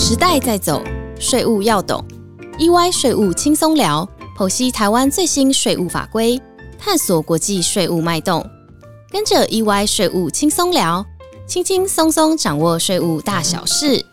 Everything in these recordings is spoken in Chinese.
时代在走，税务要懂。EY 税务轻松聊，剖析台湾最新税务法规，探索国际税务脉动。跟着 EY 税务轻松聊，轻轻松松掌握税务大小事。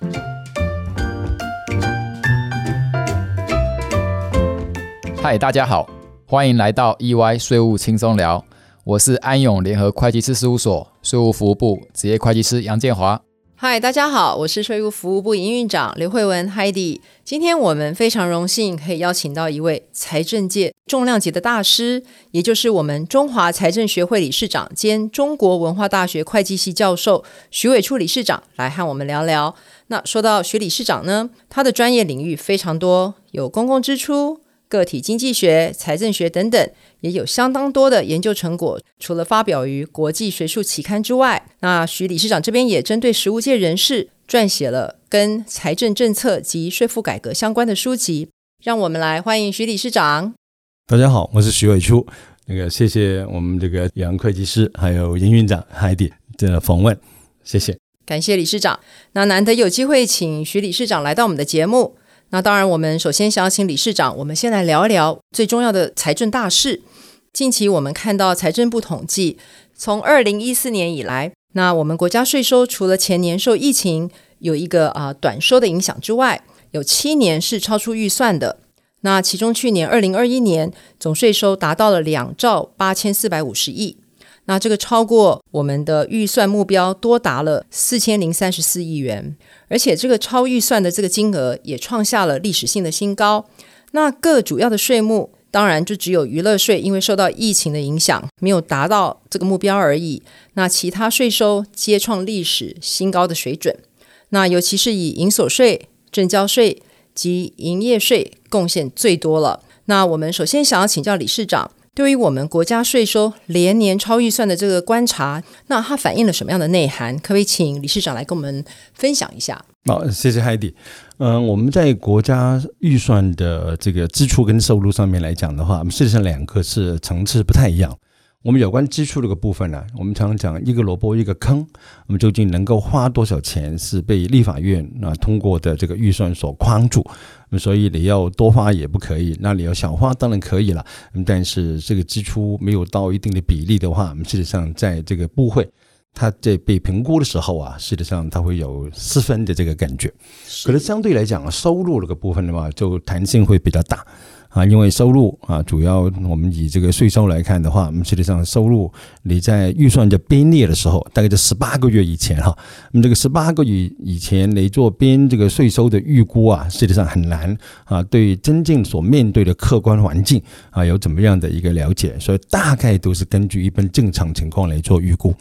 嗨，大家好，欢迎来到 EY 税务轻松聊，我是安永联合会计师事务所税务服务部职业会计师杨建华。嗨，大家好，我是税务服务部营运长刘慧文 Heidi。今天我们非常荣幸可以邀请到一位财政界重量级的大师，也就是我们中华财政学会理事长兼中国文化大学会计系教授徐伟初理事长来和我们聊聊。那说到徐理事长呢，他的专业领域非常多，有公共支出。个体经济学、财政学等等，也有相当多的研究成果。除了发表于国际学术期刊之外，那徐理事长这边也针对实务界人士撰写了跟财政政策及税负改革相关的书籍。让我们来欢迎徐理事长。大家好，我是徐伟初。那个谢谢我们这个杨会计师还有营运长海底的访问，谢谢，感谢理事长。那难得有机会请徐理事长来到我们的节目。那当然，我们首先想要请理事长，我们先来聊一聊最重要的财政大事。近期我们看到财政部统计，从二零一四年以来，那我们国家税收除了前年受疫情有一个啊短收的影响之外，有七年是超出预算的。那其中去年二零二一年总税收达到了两兆八千四百五十亿，那这个超过我们的预算目标多达了四千零三十四亿元。而且这个超预算的这个金额也创下了历史性的新高。那各主要的税目，当然就只有娱乐税，因为受到疫情的影响，没有达到这个目标而已。那其他税收皆创历史新高的水准。那尤其是以营所税、证交税及营业税贡献最多了。那我们首先想要请教理事长。对于我们国家税收连年超预算的这个观察，那它反映了什么样的内涵？可不可以请理事长来跟我们分享一下？好，谢谢海迪。嗯，我们在国家预算的这个支出跟收入上面来讲的话，事实上两个是层次不太一样。我们有关支出这个部分呢，我们常常讲一个萝卜一个坑。我们究竟能够花多少钱是被立法院啊通过的这个预算所框住，所以你要多花也不可以，那你要少花当然可以了。但是这个支出没有到一定的比例的话，我们事实上在这个部会，它在被评估的时候啊，事实上它会有失分的这个感觉。可能相对来讲，收入这个部分的话，就弹性会比较大。啊，因为收入啊，主要我们以这个税收来看的话，我们实际上收入你在预算的编列的时候，大概在十八个月以前哈，那么这个十八个月以前你做编这个税收的预估啊，实际上很难啊，对真正所面对的客观环境啊有怎么样的一个了解，所以大概都是根据一般正常情况来做预估。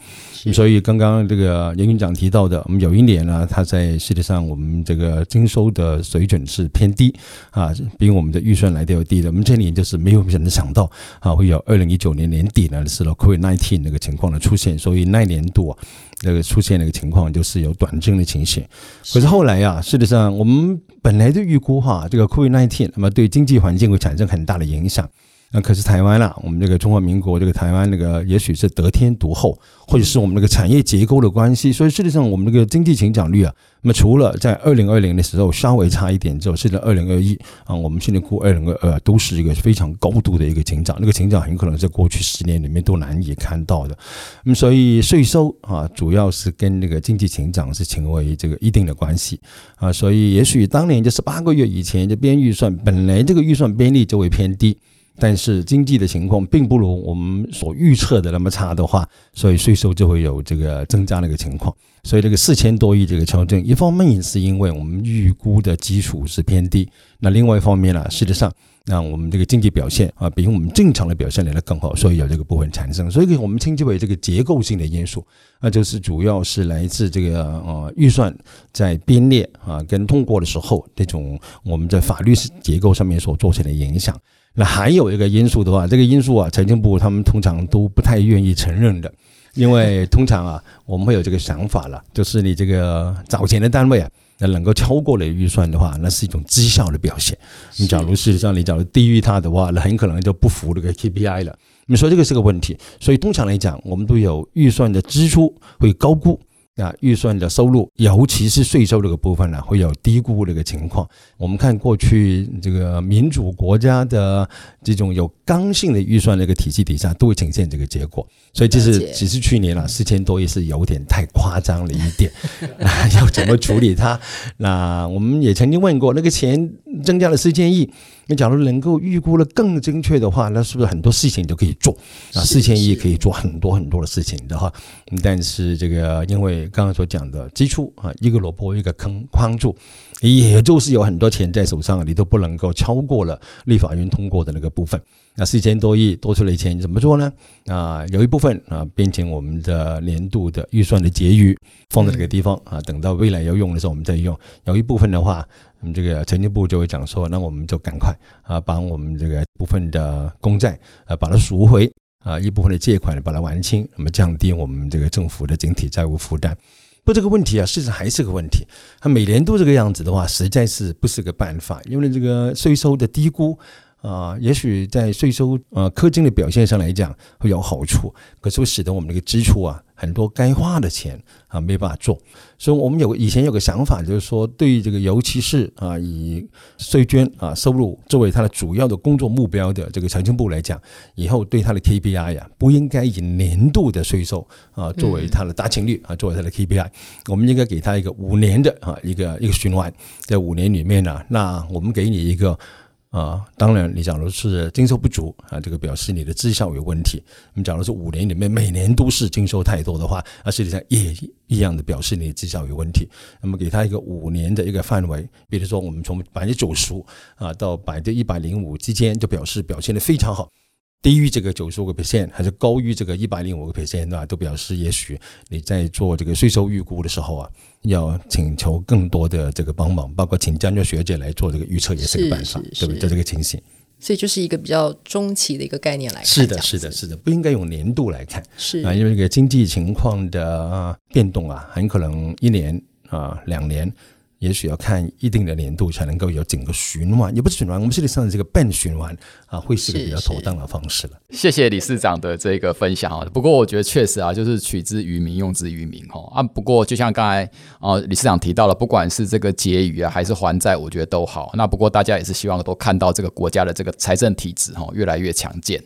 所以刚刚这个严院长提到的，我们有一年呢，他在实际上我们这个征收的水准是偏低啊，比我们的预算来的要低的。我们这里就是没有人想到啊，会有二零一九年年底呢是了 COVID nineteen 那个情况的出现，所以那年度啊，那个出现那个情况就是有短征的情形。可是后来呀，事实上我们本来就预估哈，这个 COVID nineteen 那么对经济环境会产生很大的影响。那可是台湾了，我们这个中华民国这个台湾那个，也许是得天独厚，或者是我们那个产业结构的关系，所以事实上我们那个经济成长率啊，那么除了在二零二零的时候稍微差一点之后，现在二零二一啊，我们现在估二零二二都是一个非常高度的一个成长，那个成长很可能在过去十年里面都难以看到的。那么所以税收啊，主要是跟那个经济成长是成为这个一定的关系啊，所以也许当年就是八个月以前就编预算，本来这个预算编率就会偏低。但是经济的情况并不如我们所预测的那么差的话，所以税收就会有这个增加的一个情况。所以这个四千多亿这个调整，一方面也是因为我们预估的基础是偏低，那另外一方面呢，事实上那我们这个经济表现啊，比我们正常的表现来的更好，所以有这个部分产生。所以我们称之为这个结构性的因素，那就是主要是来自这个呃预算在编列啊跟通过的时候，这种我们在法律结构上面所造成的影响。那还有一个因素的话，这个因素啊，财政部他们通常都不太愿意承认的，因为 通常啊，我们会有这个想法了，就是你这个找钱的单位啊，那能够超过了预算的话，那是一种绩效的表现。你假如事实上你假如低于它的话，那很可能就不符这个 KPI 了。你说这个是个问题，所以通常来讲，我们都有预算的支出会高估。那预算的收入，尤其是税收这个部分呢，会有低估的一个情况。我们看过去这个民主国家的这种有刚性的预算的一个体系底下，都会呈现这个结果。所以这是只是去年了四千多亿是有点太夸张了一点，要怎么处理它？那我们也曾经问过，那个钱增加了四千亿。那假如能够预估的更精确的话，那是不是很多事情都可以做啊？四千亿可以做很多很多的事情的话，但是这个因为刚刚所讲的基础啊，一个萝卜一个坑框住，也就是有很多钱在手上，你都不能够超过了立法院通过的那个部分。那四千多亿多出来钱怎么做呢？啊，有一部分啊变成我们的年度的预算的结余，放在这个地方啊，等到未来要用的时候我们再用。有一部分的话。我们这个财政部就会讲说，那我们就赶快啊，把我们这个部分的公债啊，把它赎回啊，一部分的借款把它还清，那么降低我们这个政府的整体债务负担。不，这个问题啊，事实还是个问题。他每年都这个样子的话，实在是不是个办法，因为这个税收的低估。啊，也许在税收呃科金的表现上来讲会有好处，可是会使得我们这个支出啊很多该花的钱啊没办法做。所以我们有以前有个想法，就是说对于这个尤其是啊以税捐啊收入作为它的主要的工作目标的这个财政部来讲，以后对它的 KPI 呀不应该以年度的税收啊作为它的达成率啊作为它的 KPI，我们应该给它一个五年的啊一个一个循环，在五年里面呢，那我们给你一个。啊，当然，你假如是经收不足啊，这个表示你的绩效有问题。你假如是五年里面每年都是经收太多的话，那实际上也一样的表示你的绩效有问题。那么给他一个五年的一个范围，比如说我们从百分之九十五啊到百分之一百零五之间，就表示表现的非常好。低于这个九十五个 percent，还是高于这个一百零五个 percent 对吧？都表示也许你在做这个税收预估的时候啊，要请求更多的这个帮忙，包括请专家学姐来做这个预测也是个办法，对不对？这个情形，所以就是一个比较中期的一个概念来看，是的，是的，是的，不应该用年度来看，是啊，因为这个经济情况的变动啊，很可能一年啊两年。也许要看一定的年度才能够有整个循环，也不是循环，我们这里上的这个半循环啊，会是个比较妥当的方式了。谢谢理事长的这个分享啊。不过我觉得确实啊，就是取之于民，用之于民哈啊。不过就像刚才啊理事长提到了，不管是这个结余啊，还是还债，我觉得都好。那不过大家也是希望都看到这个国家的这个财政体制哈越来越强健。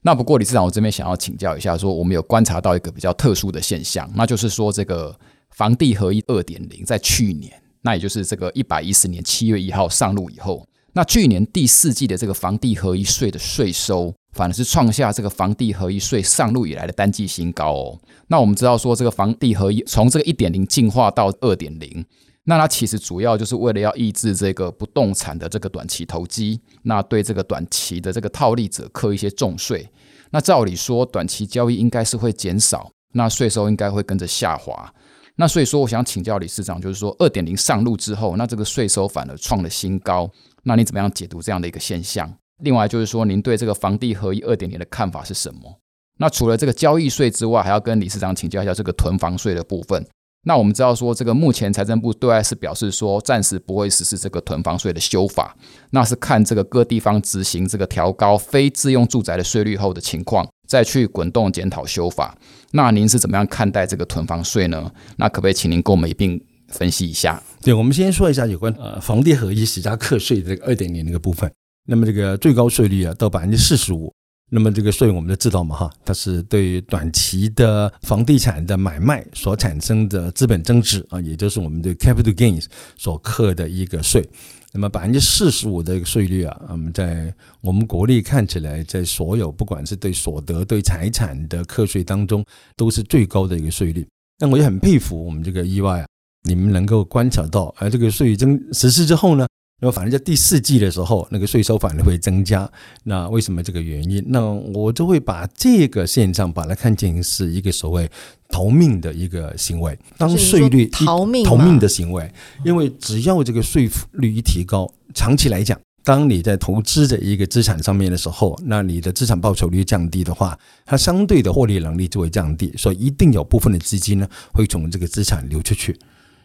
那不过理事长，我这边想要请教一下，说我们有观察到一个比较特殊的现象，那就是说这个房地合一二点零在去年。那也就是这个一百一十年七月一号上路以后，那去年第四季的这个房地合一税的税收，反而是创下这个房地合一税上路以来的单季新高哦。那我们知道说，这个房地合一从这个一点零进化到二点零，那它其实主要就是为了要抑制这个不动产的这个短期投机，那对这个短期的这个套利者课一些重税。那照理说，短期交易应该是会减少，那税收应该会跟着下滑。那所以说，我想请教理事长，就是说二点零上路之后，那这个税收反而创了新高，那你怎么样解读这样的一个现象？另外就是说，您对这个房地合一二点零的看法是什么？那除了这个交易税之外，还要跟理事长请教一下这个囤房税的部分。那我们知道说，这个目前财政部对外是表示说，暂时不会实施这个囤房税的修法，那是看这个各地方执行这个调高非自用住宅的税率后的情况，再去滚动检讨修法。那您是怎么样看待这个囤房税呢？那可不可以请您跟我们一并分析一下？对，我们先说一下有关呃房地合一十加课税的这个二点零那个部分。那么这个最高税率啊，到百分之四十五。那么这个税我们都知道嘛哈，它是对短期的房地产的买卖所产生的资本增值啊，也就是我们的 capital gains 所课的一个税。那么百分之四十五的一个税率啊，我们在我们国内看起来，在所有不管是对所得、对财产的课税当中，都是最高的一个税率。那我也很佩服我们这个意外啊，你们能够观察到，而这个税增实施之后呢？那么反正在第四季的时候，那个税收反而会增加。那为什么这个原因？那我就会把这个现象把它看成是一个所谓逃命的一个行为。当税率逃命逃命的行为，因为只要这个税率一提高，长期来讲，当你在投资的一个资产上面的时候，那你的资产报酬率降低的话，它相对的获利能力就会降低，所以一定有部分的资金呢会从这个资产流出去。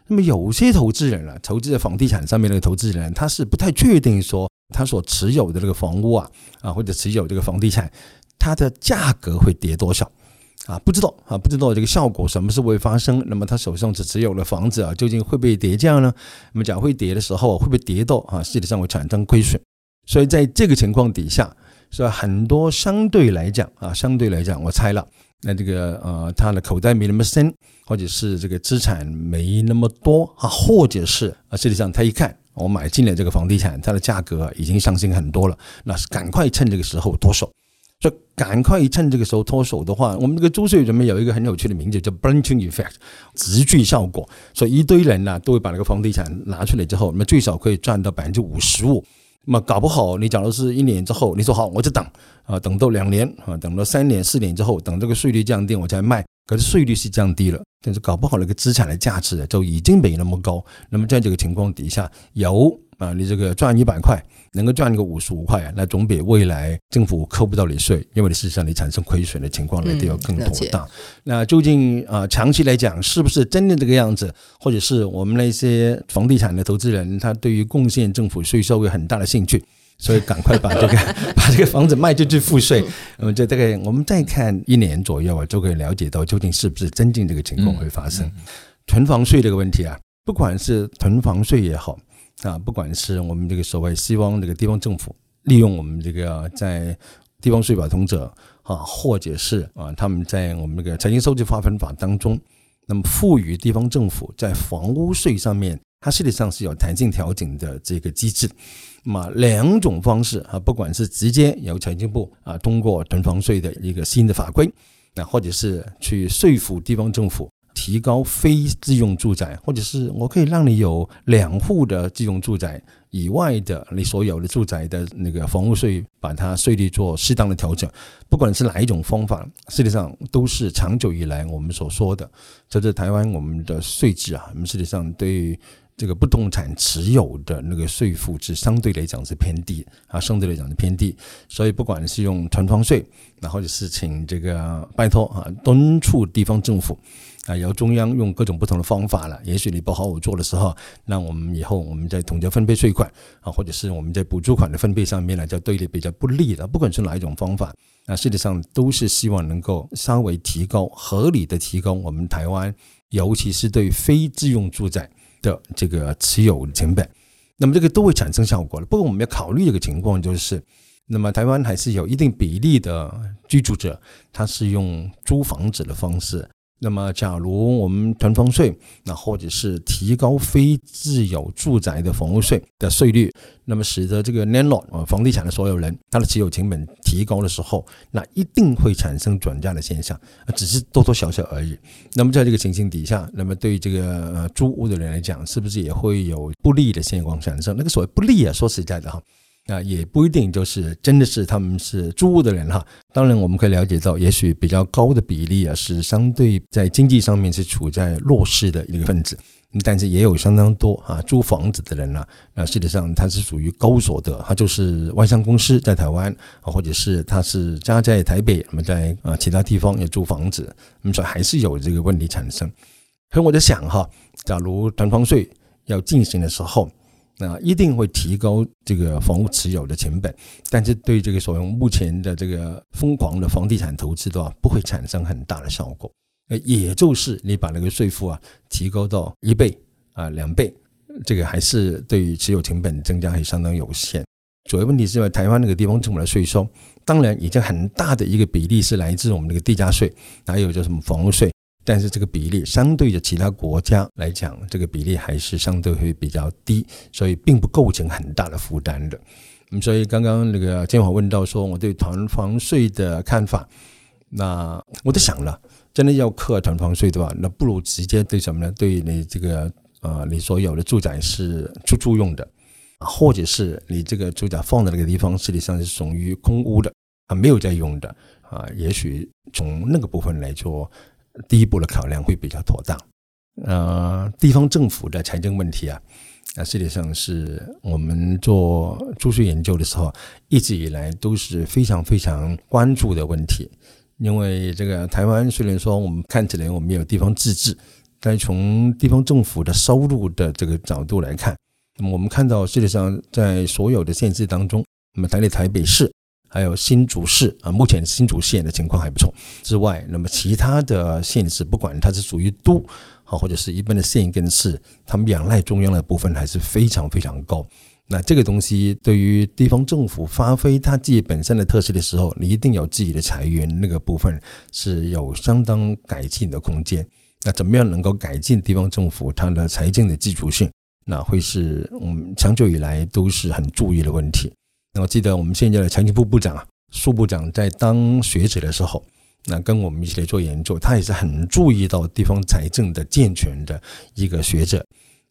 那么有些投资人啊，投资在房地产上面的投资人，他是不太确定说他所持有的这个房屋啊，啊或者持有这个房地产，它的价格会跌多少。啊，不知道啊，不知道这个效果什么时候会发生。那么他手上只持有的房子啊，究竟会不会跌价呢？那么假会跌的时候，会不会跌到啊，实际上会产生亏损？所以在这个情况底下，是吧？很多相对来讲啊，相对来讲，我猜了，那这个呃，他的口袋没那么深，或者是这个资产没那么多啊，或者是啊，实际上他一看我买进了这个房地产，它的价格已经上升很多了，那是赶快趁这个时候脱手。就赶快趁这个时候脱手的话，我们这个租税里面有一个很有趣的名字叫 “branching effect”，直聚效果。所以一堆人呢都会把那个房地产拿出来之后，那么最少可以赚到百分之五十五。那么搞不好，你假如是一年之后，你说好我就等啊，等到两年啊，等到三年、四年之后，等这个税率降低我才卖。可是税率是降低了，但是搞不好那个资产的价值就已经没那么高。那么在这个情况底下，有啊，你这个赚一百块。能够赚个五十五块啊，那总比未来政府扣不到你税，因为你事实上你产生亏损的情况来的要更妥当。那究竟啊，长期来讲是不是真的这个样子，或者是我们那些房地产的投资人，他对于贡献政府税收有很大的兴趣，所以赶快把这个 把这个房子卖出去付税。那么这大概我们再看一年左右啊，就可以了解到究竟是不是真正这个情况会发生。囤房税这个问题啊，不管是囤房税也好。啊，不管是我们这个所谓西方这个地方政府利用我们这个在地方税法通则啊，或者是啊他们在我们这个财经收支划分法当中，那么赋予地方政府在房屋税上面，它实际上是有弹性调整的这个机制。那么两种方式啊，不管是直接由财政部啊通过囤房税的一个新的法规，那或者是去说服地方政府。提高非自用住宅，或者是我可以让你有两户的自用住宅以外的你所有的住宅的那个房屋税，把它税率做适当的调整。不管是哪一种方法，实际上都是长久以来我们所说的，在这台湾我们的税制啊，我们实际上对这个不动产持有的那个税负是相对来讲是偏低啊，相对来讲是偏低。所以不管是用囤房税，那或者是请这个拜托啊，敦促地方政府。啊，由中央用各种不同的方法了。也许你不好好做的时候，那我们以后我们在统计分配税款啊，或者是我们在补助款的分配上面呢，就对你比较不利的。不管是哪一种方法，那实际上都是希望能够稍微提高、合理的提高我们台湾，尤其是对非自用住宅的这个持有成本。那么这个都会产生效果的。不过我们要考虑一个情况，就是那么台湾还是有一定比例的居住者，他是用租房子的方式。那么，假如我们囤房税，那或者是提高非自有住宅的房屋税的税率，那么使得这个 landlord 啊，房地产的所有人，他的持有成本提高的时候，那一定会产生转嫁的现象，只是多多少少而已。那么在这个情形底下，那么对于这个呃租屋的人来讲，是不是也会有不利的现况产生？那个所谓不利啊，说实在的哈。啊，也不一定就是真的是他们是租屋的人哈。当然，我们可以了解到，也许比较高的比例啊，是相对在经济上面是处在弱势的一个分子。但是也有相当多啊租房子的人呢，啊，实上他是属于高所得，他就是外商公司在台湾啊，或者是他是家在台北，那么在啊其他地方也租房子，那么说还是有这个问题产生。所以我在想哈，假如囤房税要进行的时候。那一定会提高这个房屋持有的成本，但是对这个所谓目前的这个疯狂的房地产投资的话，不会产生很大的效果。呃，也就是你把那个税负啊提高到一倍啊两倍，这个还是对于持有成本增加还相当有限。主要问题是在台湾那个地方政府的税收，当然已经很大的一个比例是来自我们那个地价税，还有叫什么房屋税。但是这个比例相对着其他国家来讲，这个比例还是相对会比较低，所以并不构成很大的负担的。嗯，所以刚刚那个建华问到说我对团房税的看法，那我都想了，真的要课团房税对吧？那不如直接对什么呢？对你这个呃，你所有的住宅是出租用的，或者是你这个住宅放在那个地方实际上是属于空屋的啊，没有在用的啊，也许从那个部分来做。第一步的考量会比较妥当。呃，地方政府的财政问题啊，啊，实际上是我们做租税研究的时候，一直以来都是非常非常关注的问题。因为这个台湾虽然说我们看起来我们有地方自治，但从地方政府的收入的这个角度来看，那么我们看到实际上在所有的县市当中，那么台北台北市还有新竹市啊，目前新竹县的情况还不错之外，那么其他的县市，不管它是属于都啊，或者是一般的县跟市，他们仰赖中央的部分还是非常非常高。那这个东西对于地方政府发挥它自己本身的特色的时候，你一定有自己的财源，那个部分是有相当改进的空间。那怎么样能够改进地方政府它的财政的基础性？那会是我们长久以来都是很注意的问题。那我记得我们现在的财政部部长啊，苏部长在当学者的时候，那跟我们一起来做研究，他也是很注意到地方财政的健全的一个学者。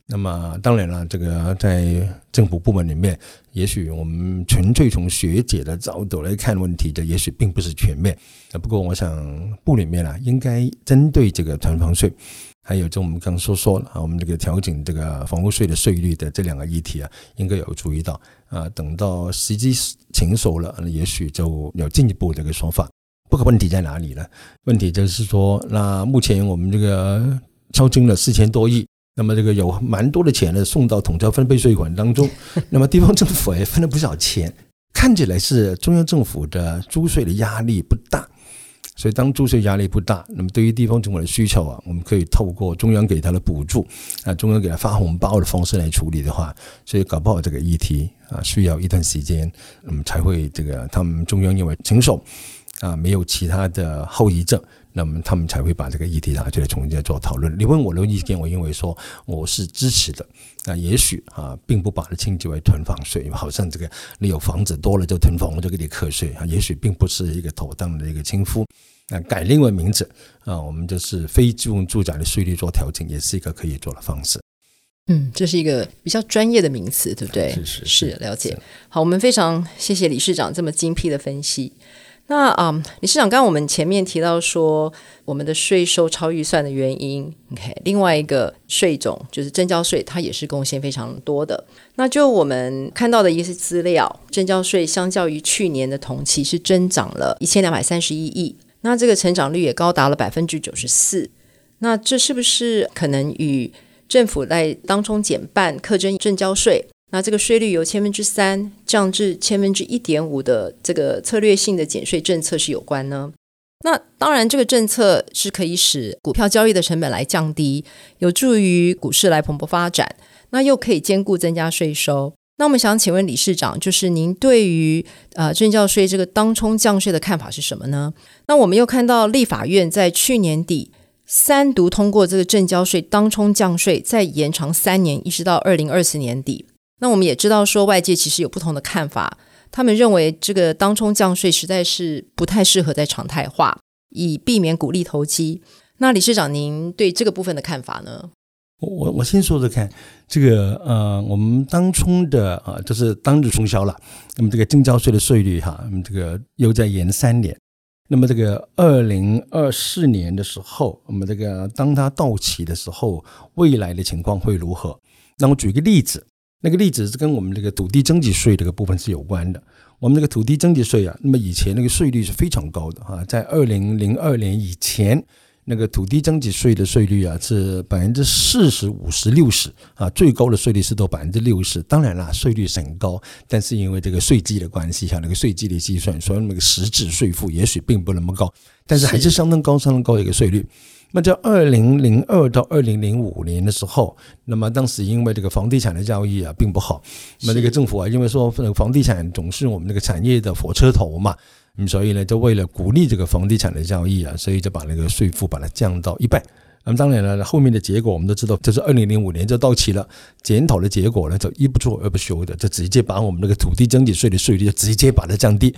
那么当然了，这个在政府部门里面，也许我们纯粹从学姐的角度来看问题的，也许并不是全面。啊，不过我想部里面啊，应该针对这个团房税，还有就我们刚刚说说了啊，我们这个调整这个房屋税的税率的这两个议题啊，应该有注意到啊。等到时机成熟了，也许就有进一步这个说法。不过问题在哪里呢？问题就是说，那目前我们这个超征了四千多亿。那么这个有蛮多的钱呢，送到统筹分配税款当中。那么地方政府也分了不少钱，看起来是中央政府的租税的压力不大。所以当注税压力不大，那么对于地方政府的需求啊，我们可以透过中央给他的补助啊，中央给他发红包的方式来处理的话，所以搞不好这个议题啊，需要一段时间，那么才会这个他们中央因为成熟啊，没有其他的后遗症。那么他们才会把这个议题拿出来重新再做讨论。你问我的意见，我认为说我是支持的。那也许啊，并不把它称之为囤房税，好像这个你有房子多了就囤房，我就给你课税啊。也许并不是一个妥当的一个称呼。那改另外名字啊，我们就是非住用住宅的税率做调整，也是一个可以做的方式。嗯，这是一个比较专业的名词，对不对？是是是，了解。好，我们非常谢谢理事长这么精辟的分析。那啊，理事长，刚刚我们前面提到说，我们的税收超预算的原因，OK，另外一个税种就是征交税，它也是贡献非常多的。那就我们看到的一些资料，征交税相较于去年的同期是增长了一千两百三十一亿，那这个成长率也高达了百分之九十四。那这是不是可能与政府在当中减半课征征交税？那这个税率由千分之三降至千分之一点五的这个策略性的减税政策是有关呢？那当然，这个政策是可以使股票交易的成本来降低，有助于股市来蓬勃发展。那又可以兼顾增加税收。那我们想请问理事长，就是您对于呃证交税这个当冲降税的看法是什么呢？那我们又看到立法院在去年底三读通过这个证交税当冲降税，再延长三年，一直到二零二四年底。那我们也知道，说外界其实有不同的看法，他们认为这个当冲降税实在是不太适合在常态化，以避免鼓励投机。那理事长，您对这个部分的看法呢？我我先说说看，这个呃，我们当冲的啊，就是当日冲销了，那么这个征交税的税率哈，那么这个又在延三年，那么这个二零二四年的时候，那么这个当它到期的时候，未来的情况会如何？那我举个例子。那个例子是跟我们这个土地征集税这个部分是有关的。我们这个土地征集税啊，那么以前那个税率是非常高的哈，在二零零二年以前，那个土地增值税的税率啊是百分之四十五十六十啊，最高的税率是到百分之六十。当然啦，税率很高，但是因为这个税基的关系哈，那个税基的计算，所以那个实质税负也许并不那么高，但是还是相当高、相当高的一个税率。那在二零零二到二零零五年的时候，那么当时因为这个房地产的交易啊并不好，那么这个政府啊因为说房地产总是我们这个产业的火车头嘛，嗯，所以呢就为了鼓励这个房地产的交易啊，所以就把那个税负把它降到一半。那么当然了，后面的结果我们都知道，就是二零零五年就到期了，检讨的结果呢就一不做二不休的，就直接把我们那个土地增值税的税率就直接把它降低。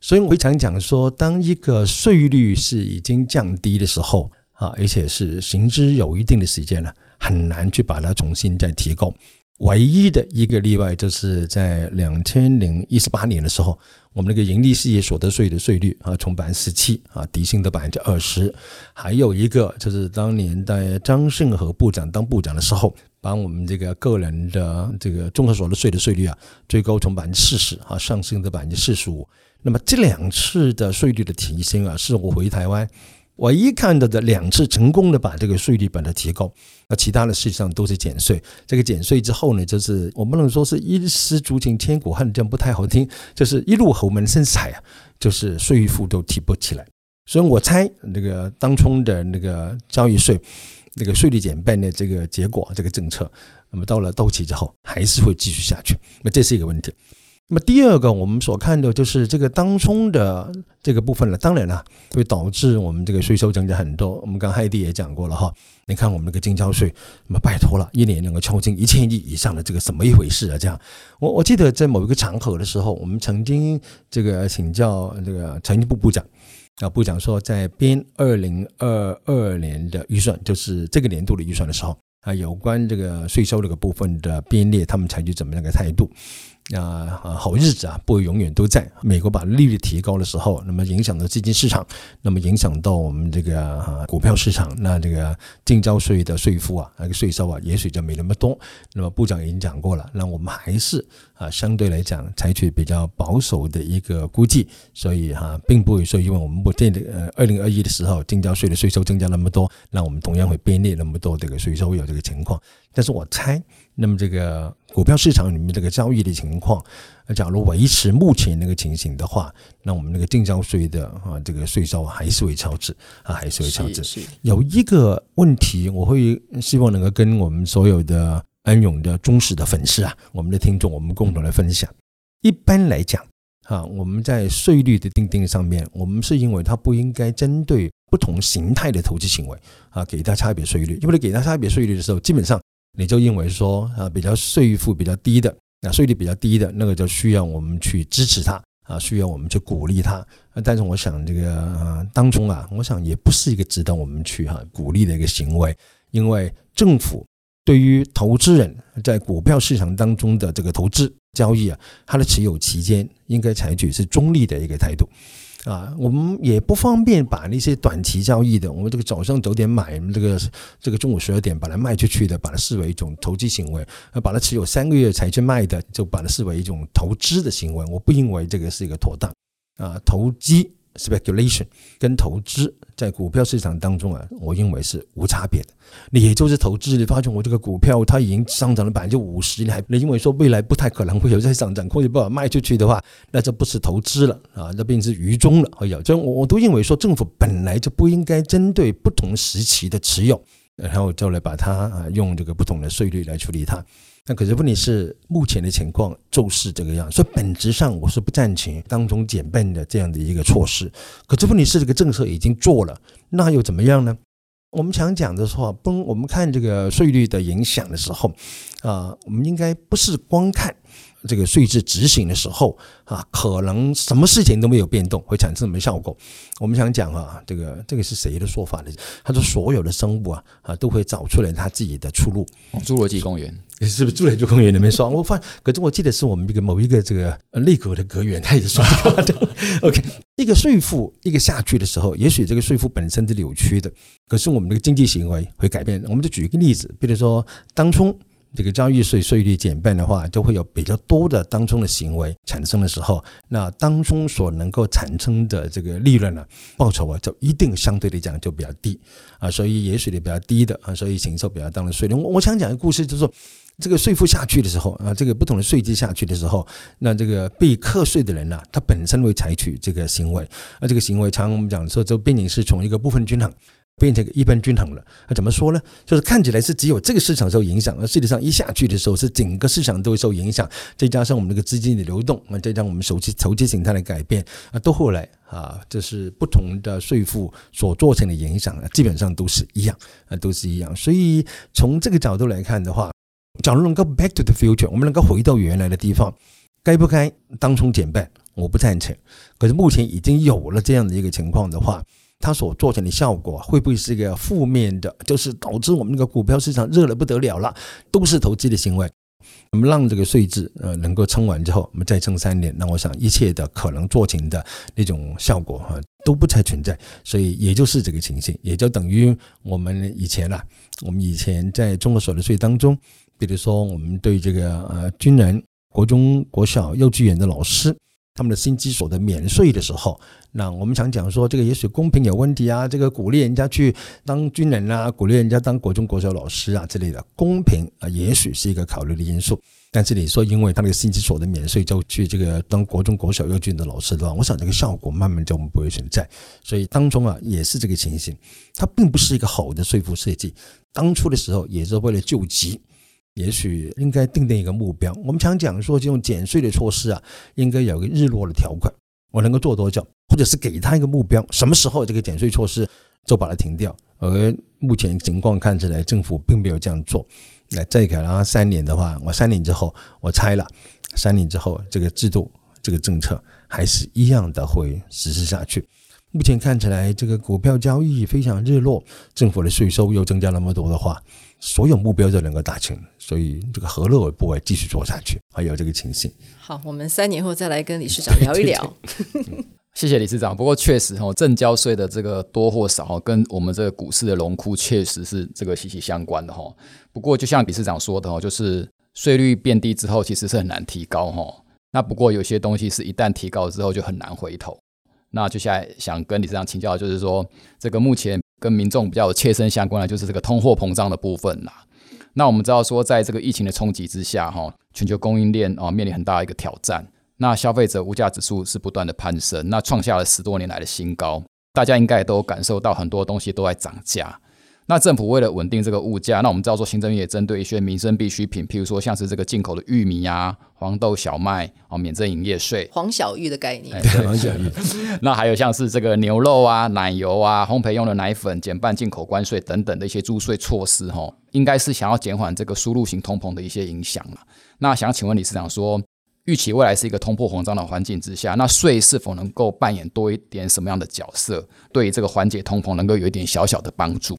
所以我会常讲说，当一个税率是已经降低的时候。啊，而且是行之有一定的时间了，很难去把它重新再提高。唯一的一个例外，就是在两千零一十八年的时候，我们那个盈利事业所得税的税率啊，从百分之十七啊底薪的百分之二十。还有一个就是当年在张胜和部长当部长的时候，把我们这个个人的这个综合所得税的税率啊，最高从百分之四十啊上升到百分之四十五。那么这两次的税率的提升啊，是我回台湾。唯一看到的两次成功的把这个税率把它提高，那其他的实际上都是减税。这个减税之后呢，就是我不能说是一失足成千古恨，这样不太好听，就是一路侯门深踩啊，就是税负都提不起来。所以我猜那个当初的那个交易税、那个税率减半的这个结果，这个政策，那么到了到期之后还是会继续下去，那这是一个问题。那么第二个，我们所看的就是这个当中的这个部分了。当然了，会导致我们这个税收增加很多。我们刚海蒂也讲过了哈，你看我们那个经交税，那么拜托了，一年能够敲进一千亿以上的这个怎么一回事啊？这样，我我记得在某一个场合的时候，我们曾经这个请教这个财政部部长啊，部长说在编二零二二年的预算，就是这个年度的预算的时候啊，有关这个税收这个部分的编列，他们采取怎么样的态度？啊，好日子啊，不会永远都在。美国把利率提高的时候，那么影响到资金市场，那么影响到我们这个股票市场，那这个净交税的税负啊，那个税收啊，也许就没那么多。那么部长已经讲过了，那我们还是啊，相对来讲采取比较保守的一个估计，所以哈，并不会说因为我们不定的呃，二零二一的时候净交税的税收增加那么多，那我们同样会编列那么多这个税收有这个情况。但是我猜，那么这个股票市场里面这个交易的情况，假如维持目前那个情形的话，那我们那个定交税的啊这个税收还是会超支啊，还是会超支。有一个问题，我会希望能够跟我们所有的安永的忠实的粉丝啊，我们的听众，我们共同来分享。一般来讲啊，我们在税率的定定上面，我们是因为它不应该针对不同形态的投资行为啊，给它差别税率。因为给它差别税率的时候，基本上。你就认为说啊，比较税负比较低的，那税率比较低的那个就需要我们去支持它啊，需要我们去鼓励它。但是我想这个当中啊，我想也不是一个值得我们去哈鼓励的一个行为，因为政府对于投资人在股票市场当中的这个投资交易啊，它的持有期间应该采取是中立的一个态度。啊，我们也不方便把那些短期交易的，我们这个早上九点买，这个这个中午十二点把它卖出去的，把它视为一种投机行为；，把它持有三个月才去卖的，就把它视为一种投资的行为。我不认为这个是一个妥当啊，投机。Speculation 跟投资在股票市场当中啊，我认为是无差别的。你也就是投资，你发现我这个股票它已经上涨了百分之五十，你还你认为说未来不太可能会有再上涨，或者不把卖出去的话，那这不是投资了啊，那变成愚忠了。哎呀，这我我都认为说政府本来就不应该针对不同时期的持有，然后就来把它啊用这个不同的税率来处理它。那可是问题是，目前的情况就是这个样，所以本质上我是不赞成当中减半的这样的一个措施。可是问题是，这个政策已经做了，那又怎么样呢？我们常讲的说，不，我们看这个税率的影响的时候，啊，我们应该不是光看。这个税制执行的时候啊，可能什么事情都没有变动，会产生什么效果？我们想讲啊，这个这个是谁的说法呢？他说所有的生物啊啊都会找出来他自己的出路。侏罗纪公园 是不是侏罗纪公园里面说？我发，可是我记得是我们这个某一个这个内阁的阁员，他也是说的。OK，一个税负一个下去的时候，也许这个税负本身是扭曲的，可是我们这个经济行为会改变。我们就举一个例子，比如说当初。这个交易税税率减半的话，就会有比较多的当中的行为产生的时候，那当中所能够产生的这个利润呢，报酬啊，就一定相对来讲就比较低啊，所以也许的比较低的啊，所以承受比较大的税率。我我想讲一个故事，就是说这个税负下去的时候啊，这个不同的税制下去的时候，那这个被课税的人呢，他本身会采取这个行为，那这个行为常我们讲说，就毕竟是从一个部分均衡。变成一般均衡了，那怎么说呢？就是看起来是只有这个市场受影响，而实上一下去的时候是整个市场都会受影响。再加上我们这个资金的流动，再加上我们手机投机形态的改变啊，都后来啊，这是不同的税负所造成的影响啊，基本上都是一样啊，都是一样。所以从这个角度来看的话，假如能够 back to the future，我们能够回到原来的地方，该不该当中减半？我不赞成。可是目前已经有了这样的一个情况的话。它所做成的效果会不会是一个负面的？就是导致我们那个股票市场热了不得了了，都是投机的行为。我们让这个税制呃能够撑完之后，我们再撑三年，那我想一切的可能做成的那种效果哈都不再存在。所以也就是这个情形，也就等于我们以前啊，我们以前在中国所得税当中，比如说我们对这个呃军人、国中、国小、幼稚园的老师。他们的新基所得免税的时候，那我们想讲说这个也许公平有问题啊，这个鼓励人家去当军人啊，鼓励人家当国中国小老师啊之类的，公平啊，也许是一个考虑的因素。但是你说，因为他那个薪基所得免税，就去这个当国中、国小、幼稚园的老师的话，我想这个效果慢慢就不会存在。所以当中啊，也是这个情形，它并不是一个好的税负设计。当初的时候也是为了救急，也许应该定定一个目标。我们常讲说，这种减税的措施啊，应该有个日落的条款，我能够做多久，或者是给他一个目标，什么时候这个减税措施就把它停掉。而目前情况看起来，政府并没有这样做。那再给他三年的话，我三年之后，我猜了，三年之后这个制度、这个政策还是一样的会实施下去。目前看起来，这个股票交易非常日落，政府的税收又增加那么多的话，所有目标都能够达成，所以这个何乐而不为继续做下去？还有这个情形。好，我们三年后再来跟理事长聊一聊。谢谢理事长。不过确实哈，正交税的这个多或少哈，跟我们这个股市的龙窟确实是这个息息相关的哈。不过就像理事长说的哈，就是税率变低之后，其实是很难提高哈。那不过有些东西是一旦提高之后就很难回头。那接下来想跟理事长请教，就是说这个目前跟民众比较切身相关的，就是这个通货膨胀的部分啦。那我们知道说，在这个疫情的冲击之下哈，全球供应链啊面临很大的一个挑战。那消费者物价指数是不断的攀升，那创下了十多年来的新高。大家应该也都感受到很多东西都在涨价。那政府为了稳定这个物价，那我们知道说行政院也针对一些民生必需品，譬如说像是这个进口的玉米啊、黄豆、小麦哦，免征营业税。黄小玉的概念。黄小玉。那还有像是这个牛肉啊、奶油啊、烘焙用的奶粉减半进口关税等等的一些注税措施，哈，应该是想要减缓这个输入型通膨的一些影响了。那想请问李市长说。预期未来是一个通货膨胀的环境之下，那税是否能够扮演多一点什么样的角色，对这个缓解通膨能够有一点小小的帮助？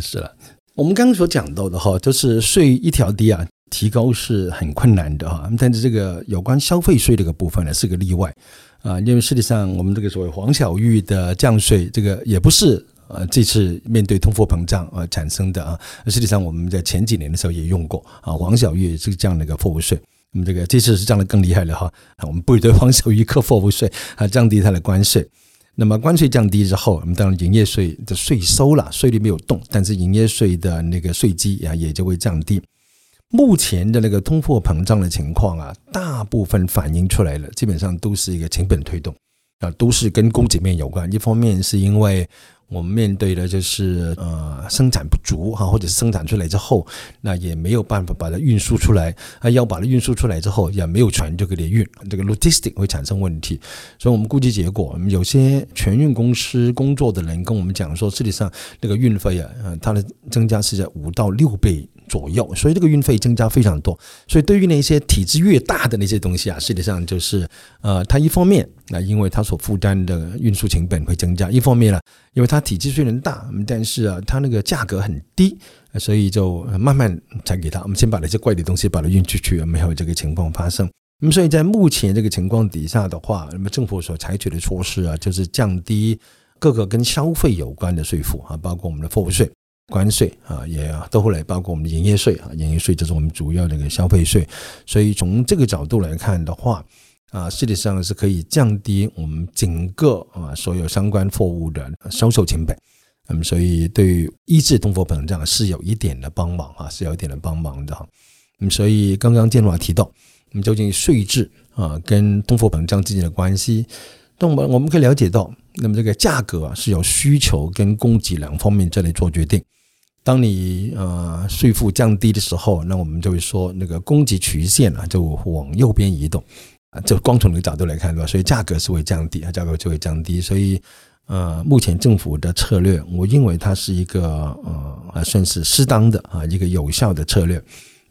是了，我们刚刚所讲到的哈，就是税一条低啊，提高是很困难的哈。但是这个有关消费税这个部分呢，是个例外啊，因为实际上我们这个所谓黄小玉的降税，这个也不是呃这次面对通货膨胀而产生的啊。实际上我们在前几年的时候也用过啊，黄小玉是这样的一个货物税。我们这个这次是降的更厉害了哈，我们不对黄小玉课货物税，还降低它的关税。那么关税降低之后，我们当然营业税的税收了，税率没有动，但是营业税的那个税基啊也就会降低。目前的那个通货膨胀的情况啊，大部分反映出来了，基本上都是一个成本推动啊，都是跟供给面有关。一方面是因为我们面对的就是呃生产不足哈，或者是生产出来之后，那也没有办法把它运输出来啊，要把它运输出来之后，也没有船就给你运，这个 logistic 会产生问题。所以我们估计结果，有些全运公司工作的人跟我们讲说，实际上那个运费啊，它的增加是在五到六倍。左右，所以这个运费增加非常多。所以对于那些体积越大的那些东西啊，实际上就是呃，它一方面那，因为它所负担的运输成本会增加；一方面呢，因为它体积虽然大，但是啊，它那个价格很低，所以就慢慢才给它。我们先把那些贵的东西把它运出去，没有这个情况发生。那么，所以在目前这个情况底下的话，那么政府所采取的措施啊，就是降低各个跟消费有关的税负啊，包括我们的货物税。关税啊，也都会来，包括我们的营业税啊，营业税这是我们主要的一个消费税，所以从这个角度来看的话，啊，实际上是可以降低我们整个啊所有相关货物的销售成本，那么所以对于抑制通货膨胀是有一点的帮忙啊，是有一点的帮忙的哈。那么所以刚刚建华提到，那么究竟税制啊跟通货膨胀之间的关系，那我们我们可以了解到。那么这个价格啊是由需求跟供给两方面这里做决定。当你呃税负降低的时候，那我们就会说那个供给曲线啊就往右边移动啊，就光从这个角度来看对吧？所以价格是会降低啊，价格就会降低。所以呃，目前政府的策略，我认为它是一个呃算是适当的啊一个有效的策略。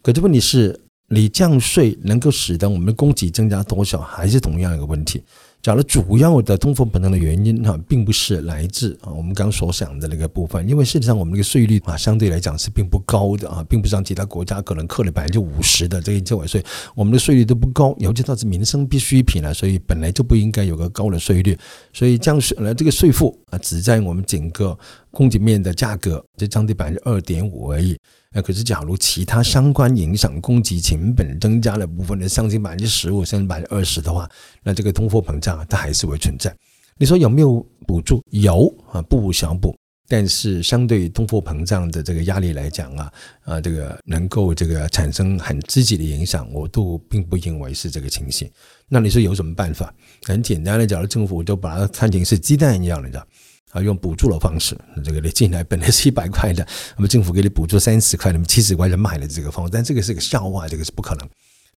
可是问题是，你降税能够使得我们的供给增加多少，还是同样一个问题。讲了主要的通货膨胀的原因哈，并不是来自啊我们刚所想的那个部分，因为事实上我们这个税率啊相对来讲是并不高的啊，并不像其他国家可能扣了百分之五十的这个交税，我们的税率都不高，尤其它是民生必需品啊，所以本来就不应该有个高的税率，所以降税呃这个税负啊只在我们整个供给面的价格就降低百分之二点五而已。那可是假如其他相关影响供给成本增加了部分的，上升百分之十五甚至百分之二十的话，那这个通货膨胀它还是会存在。你说有没有补助？有啊，不无小补。但是相对通货膨胀的这个压力来讲啊，啊，这个能够这个产生很积极的影响，我都并不认为是这个情形。那你说有什么办法？很简单的，假如政府就把它看成是鸡蛋一样的，啊，用补助的方式，这个你进来本来是一百块的，那么政府给你补助三十块，那么七十块钱卖了这个方，但这个是个笑话，这个是不可能。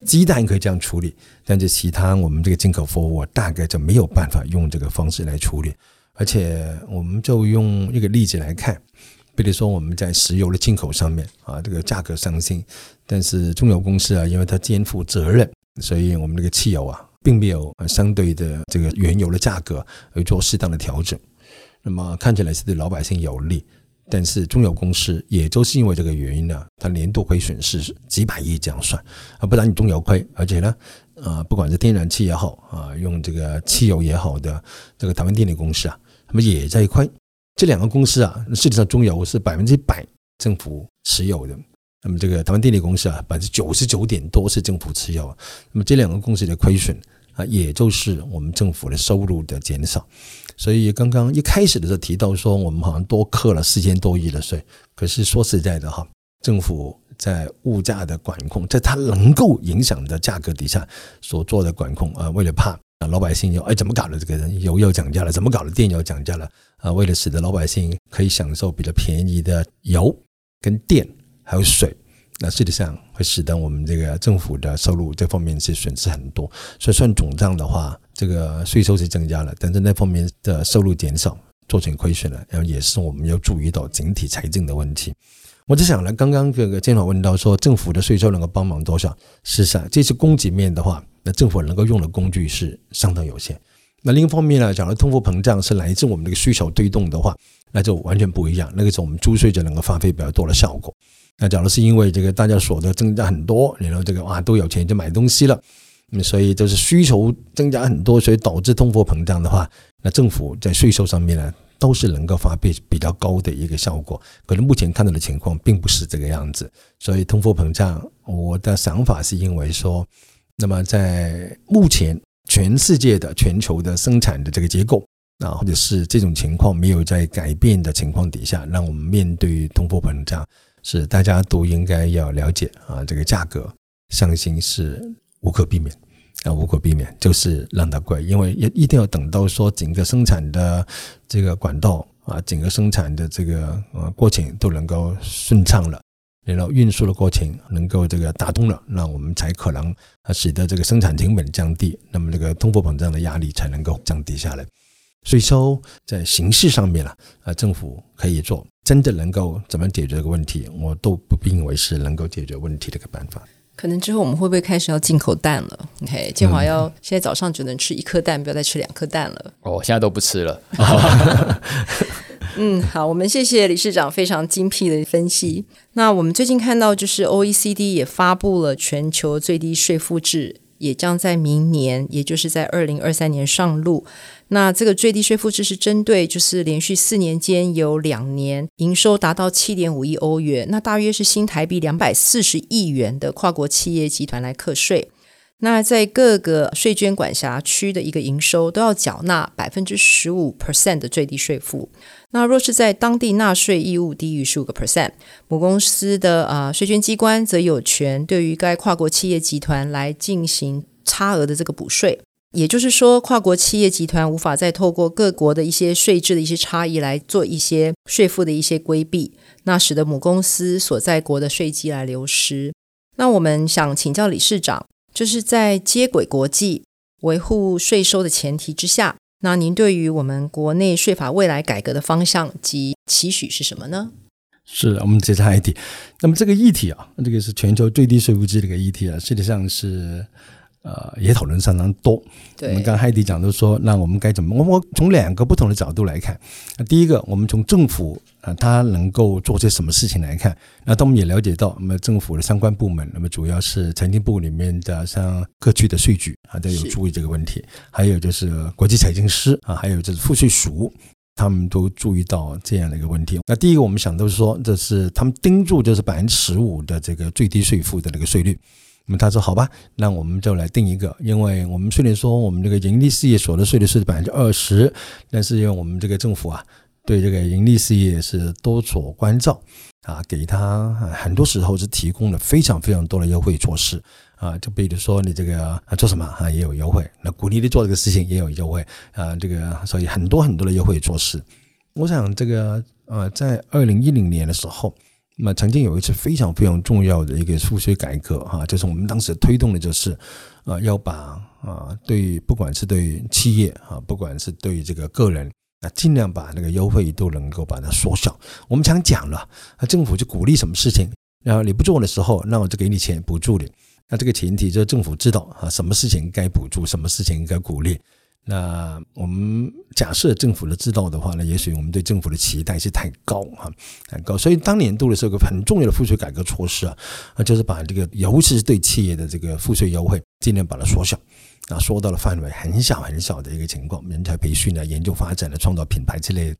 鸡蛋可以这样处理，但是其他我们这个进口货物大概就没有办法用这个方式来处理。而且，我们就用一个例子来看，比如说我们在石油的进口上面啊，这个价格上升，但是中油公司啊，因为它肩负责任，所以我们这个汽油啊，并没有相对的这个原油的价格而做适当的调整。那么看起来是对老百姓有利，但是中油公司也就是因为这个原因呢，它年度亏损是几百亿这样算啊，不然你中油亏，而且呢。啊，不管是天然气也好啊，用这个汽油也好的这个台湾电力公司啊，他们也在亏。这两个公司啊，实际上中油是百分之百政府持有的，那么这个台湾电力公司啊，百分之九十九点多是政府持有。那么这两个公司的亏损啊，也就是我们政府的收入的减少。所以刚刚一开始的时候提到说，我们好像多扣了四千多亿的税，可是说实在的哈，政府。在物价的管控，在它能够影响的价格底下所做的管控啊，为了怕啊老百姓又哎怎么搞的这个人油又涨价了，怎么搞的电又涨价了啊，为了使得老百姓可以享受比较便宜的油跟电还有水，那事实上会使得我们这个政府的收入这方面是损失很多，所以算总账的话，这个税收是增加了，但是那方面的收入减少，做成亏损了，然后也是我们要注意到整体财政的问题。我就想了，刚刚这个监委问到说，政府的税收能够帮忙多少？事实上，这是供给面的话，那政府能够用的工具是相当有限。那另一方面呢，假如通货膨胀是来自我们这个需求推动的话，那就完全不一样。那个时候我们租税就能够发挥比较多的效果。那假如是因为这个大家所得增加很多，然后这个哇都有钱就买东西了，嗯所以就是需求增加很多，所以导致通货膨胀的话，那政府在税收上面呢？都是能够发挥比较高的一个效果，可能目前看到的情况并不是这个样子。所以通货膨胀，我的想法是因为说，那么在目前全世界的全球的生产的这个结构啊，或者是这种情况没有在改变的情况底下，让我们面对通货膨胀，是大家都应该要了解啊，这个价格上行是无可避免。啊，无可避免，就是让它贵，因为一一定要等到说整个生产的这个管道啊，整个生产的这个呃过程都能够顺畅了，然后运输的过程能够这个打通了，那我们才可能啊使得这个生产成本降低，那么这个通货膨胀的压力才能够降低下来。税收在形式上面呢啊，政府可以做，真的能够怎么解决这个问题，我都不认为是能够解决问题的一个办法。可能之后我们会不会开始要进口蛋了？OK，建华要现在早上只能吃一颗蛋，不要再吃两颗蛋了。哦，现在都不吃了。嗯，好，我们谢谢理事长非常精辟的分析。那我们最近看到，就是 OECD 也发布了全球最低税负制。也将在明年，也就是在二零二三年上路。那这个最低税负制是针对，就是连续四年间有两年营收达到七点五亿欧元，那大约是新台币两百四十亿元的跨国企业集团来课税。那在各个税捐管辖区的一个营收都要缴纳百分之十五 percent 的最低税负。那若是在当地纳税义务低于十五个 percent，母公司的啊税捐机关则有权对于该跨国企业集团来进行差额的这个补税。也就是说，跨国企业集团无法再透过各国的一些税制的一些差异来做一些税负的一些规避，那使得母公司所在国的税基来流失。那我们想请教理事长。就是在接轨国际、维护税收的前提之下，那您对于我们国内税法未来改革的方向及期许是什么呢？是我们接下一题。那么这个议题啊，这个是全球最低税负制这个议题啊，实际上是。呃，也讨论相当多。我们刚海迪讲的说，那我们该怎么？我我从两个不同的角度来看。那第一个，我们从政府啊，他能够做些什么事情来看。那当我们也了解到，那么政府的相关部门，那么主要是财经部里面的像各区的税局啊，都有注意这个问题。还有就是国际财经师啊，还有就是赋税署。他们都注意到这样的一个问题。那第一个，我们想都是说，这是他们盯住就是百分之十五的这个最低税负的那个税率。那么他说好吧，那我们就来定一个，因为我们虽然说我们这个盈利事业所得税率是百分之二十，但是因为我们这个政府啊，对这个盈利事业是多所关照啊，给他很多时候是提供了非常非常多的优惠措施啊，就比如说你这个啊做什么啊也有优惠，那鼓励你做这个事情也有优惠啊，这个所以很多很多的优惠措施。我想这个呃，在二零一零年的时候。那么曾经有一次非常非常重要的一个赋税改革哈，就是我们当时推动的就是，呃，要把啊对不管是对企业啊，不管是对这个个人，那尽量把那个优惠都能够把它缩小。我们常讲了，那政府就鼓励什么事情，然后你不做的时候，那我就给你钱补助你。那这个前提就是政府知道啊，什么事情该补助，什么事情应该鼓励。那我们假设政府的知道的话呢，也许我们对政府的期待是太高哈，太高。所以当年度的时候，个很重要的赋税改革措施啊，啊，就是把这个尤其是对企业的这个赋税优惠，尽量把它缩小，啊，说到了范围很小很小的一个情况，人才培训啊、研究发展的、创造品牌之类。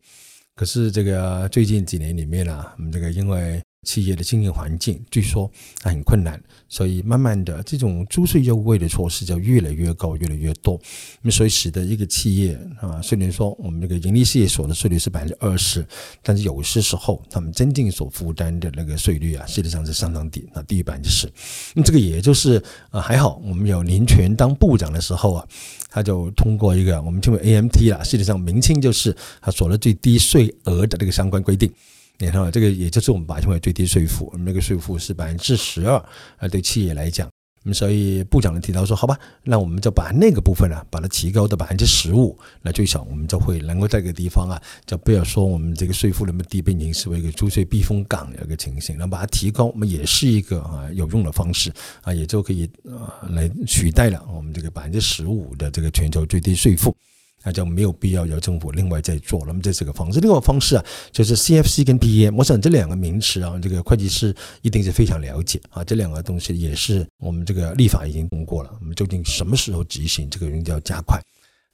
可是这个最近几年里面呢，我们这个因为企业的经营环境据说很困难，所以慢慢的这种租税优惠的措施就越来越高，越来越多。那么所以使得一个企业啊，虽然说我们这个盈利事业所得税率是百分之二十，但是有些时候他们真正所负担的那个税率啊，实际上是相当低，啊，低于百分之十。那么这个也就是啊还好，我们有林权当部长的时候啊，他就通过一个我们称为 AMT 啦，实际上名称就是他所得最低税额的这个相关规定。你看，这个也就是我们把称为最低税负，我们那个税负是百分之十二啊，对企业来讲，那么所以部长呢提到说，好吧，那我们就把那个部分呢，把它提高到百分之十五，那最少我们就会能够在这个地方啊，就不要说我们这个税负那么低，被凝视为一个租税避风港的一个情形，那把它提高，我们也是一个啊有用的方式啊，也就可以啊来取代了我们这个百分之十五的这个全球最低税负。那就没有必要由政府另外再做了。那么这是个方式，另外方式啊，就是 CFC 跟 PEM。我想这两个名词啊，这个会计师一定是非常了解啊。这两个东西也是我们这个立法已经通过了。我们究竟什么时候执行，这个一定要加快。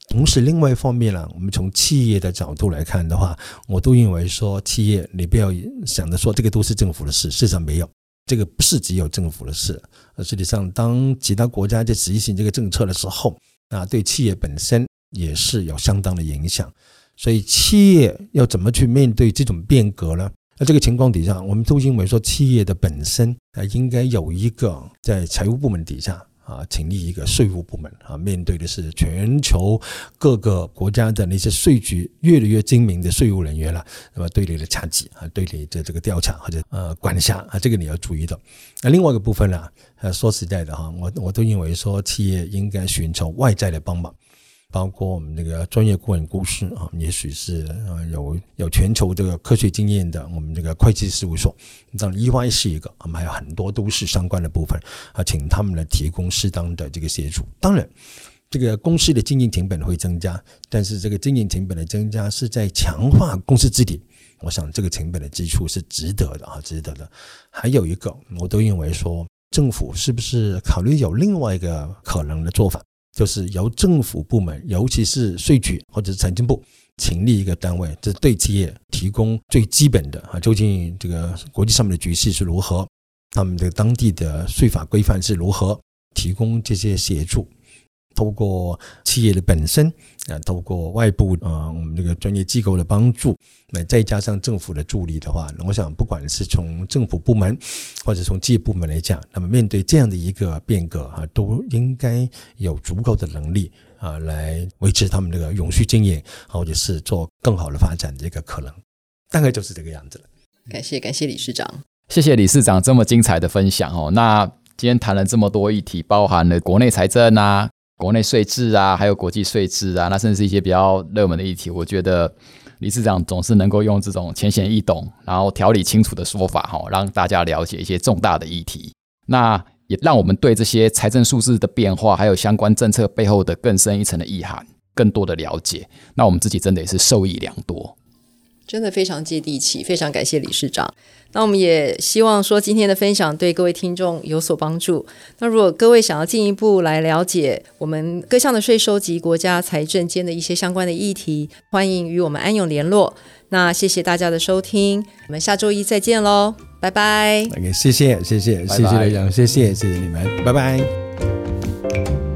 同时，另外一方面呢，我们从企业的角度来看的话，我都认为说，企业你不要想着说这个都是政府的事，事实上没有，这个不是只有政府的事。而实际上，当其他国家在执行这个政策的时候，啊，对企业本身。也是有相当的影响，所以企业要怎么去面对这种变革呢？那这个情况底下，我们都认为说，企业的本身啊，应该有一个在财务部门底下啊，成立一个税务部门啊，面对的是全球各个国家的那些税局越来越精明的税务人员了，那么对你的查缉啊，对你的这个调查或者呃管辖啊，这个你要注意的。那另外一个部分呢，呃，说实在的哈，我我都认为说，企业应该寻求外在的帮忙。包括我们这个专业顾问公司啊，也许是啊有有全球这个科学经验的我们这个会计事务所，当然 EY 是一个，我们还有很多都是相关的部分啊，请他们来提供适当的这个协助。当然，这个公司的经营成本会增加，但是这个经营成本的增加是在强化公司治理，我想这个成本的基础是值得的啊，值得的。还有一个，我都认为说，政府是不是考虑有另外一个可能的做法？就是由政府部门，尤其是税局或者是财政部，成立一个单位，这对企业提供最基本的啊，究竟这个国际上面的局势是如何，他们的当地的税法规范是如何，提供这些协助。透过企业的本身啊，透过外部啊，我们这个专业机构的帮助，那再加上政府的助力的话，我想不管是从政府部门或者从企业部门来讲，那么面对这样的一个变革啊，都应该有足够的能力啊，来维持他们这个永续经营，或者是做更好的发展的一个可能，大概就是这个样子了。感谢感谢理事长，谢谢理事长这么精彩的分享哦。那今天谈了这么多议题，包含了国内财政啊。国内税制啊，还有国际税制啊，那甚至是一些比较热门的议题，我觉得理事长总是能够用这种浅显易懂，然后条理清楚的说法，哈，让大家了解一些重大的议题。那也让我们对这些财政数字的变化，还有相关政策背后的更深一层的意涵，更多的了解。那我们自己真的也是受益良多。真的非常接地气，非常感谢理事长。那我们也希望说今天的分享对各位听众有所帮助。那如果各位想要进一步来了解我们各项的税收及国家财政间的一些相关的议题，欢迎与我们安永联络。那谢谢大家的收听，我们下周一再见喽，拜拜。OK，谢谢谢谢谢谢拜拜雷长，谢谢谢谢你们，拜拜。